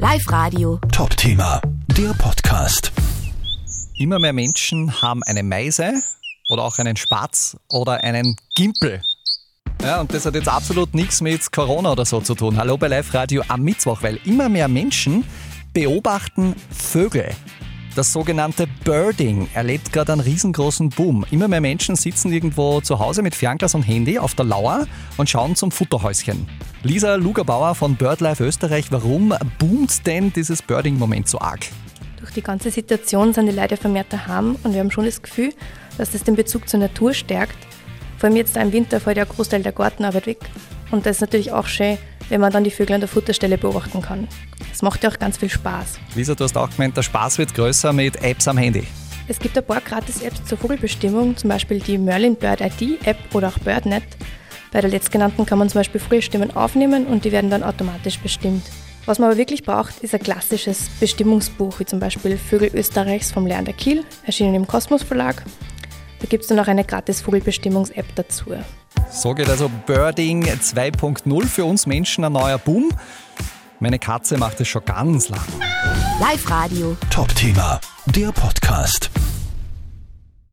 Live Radio. Top-Thema, der Podcast. Immer mehr Menschen haben eine Meise oder auch einen Spatz oder einen Gimpel. Ja, und das hat jetzt absolut nichts mit Corona oder so zu tun. Hallo bei Live Radio am Mittwoch, weil immer mehr Menschen beobachten Vögel. Das sogenannte Birding erlebt gerade einen riesengroßen Boom. Immer mehr Menschen sitzen irgendwo zu Hause mit Fernglas und Handy auf der Lauer und schauen zum Futterhäuschen. Lisa Lugerbauer von BirdLife Österreich, warum boomt denn dieses Birding-Moment so arg? Durch die ganze Situation sind die Leute vermehrt daheim und wir haben schon das Gefühl, dass das den Bezug zur Natur stärkt. Vor allem jetzt im Winter fällt ja ein Großteil der Gartenarbeit weg. Und das ist natürlich auch schön, wenn man dann die Vögel an der Futterstelle beobachten kann. Es macht ja auch ganz viel Spaß. Lisa, du hast auch gemeint, der Spaß wird größer mit Apps am Handy. Es gibt ein paar Gratis-Apps zur Vogelbestimmung, zum Beispiel die Merlin Bird ID App oder auch BirdNet. Bei der letztgenannten kann man zum Beispiel Vogelstimmen aufnehmen und die werden dann automatisch bestimmt. Was man aber wirklich braucht, ist ein klassisches Bestimmungsbuch, wie zum Beispiel Vögel Österreichs vom Leander Kiel, erschienen im Kosmos Verlag. Da gibt es dann auch eine gratis Vogelbestimmungs-App dazu. So geht also Birding 2.0 für uns Menschen ein neuer Boom. Meine Katze macht es schon ganz lang. Live Radio. Top-Thema, der Podcast.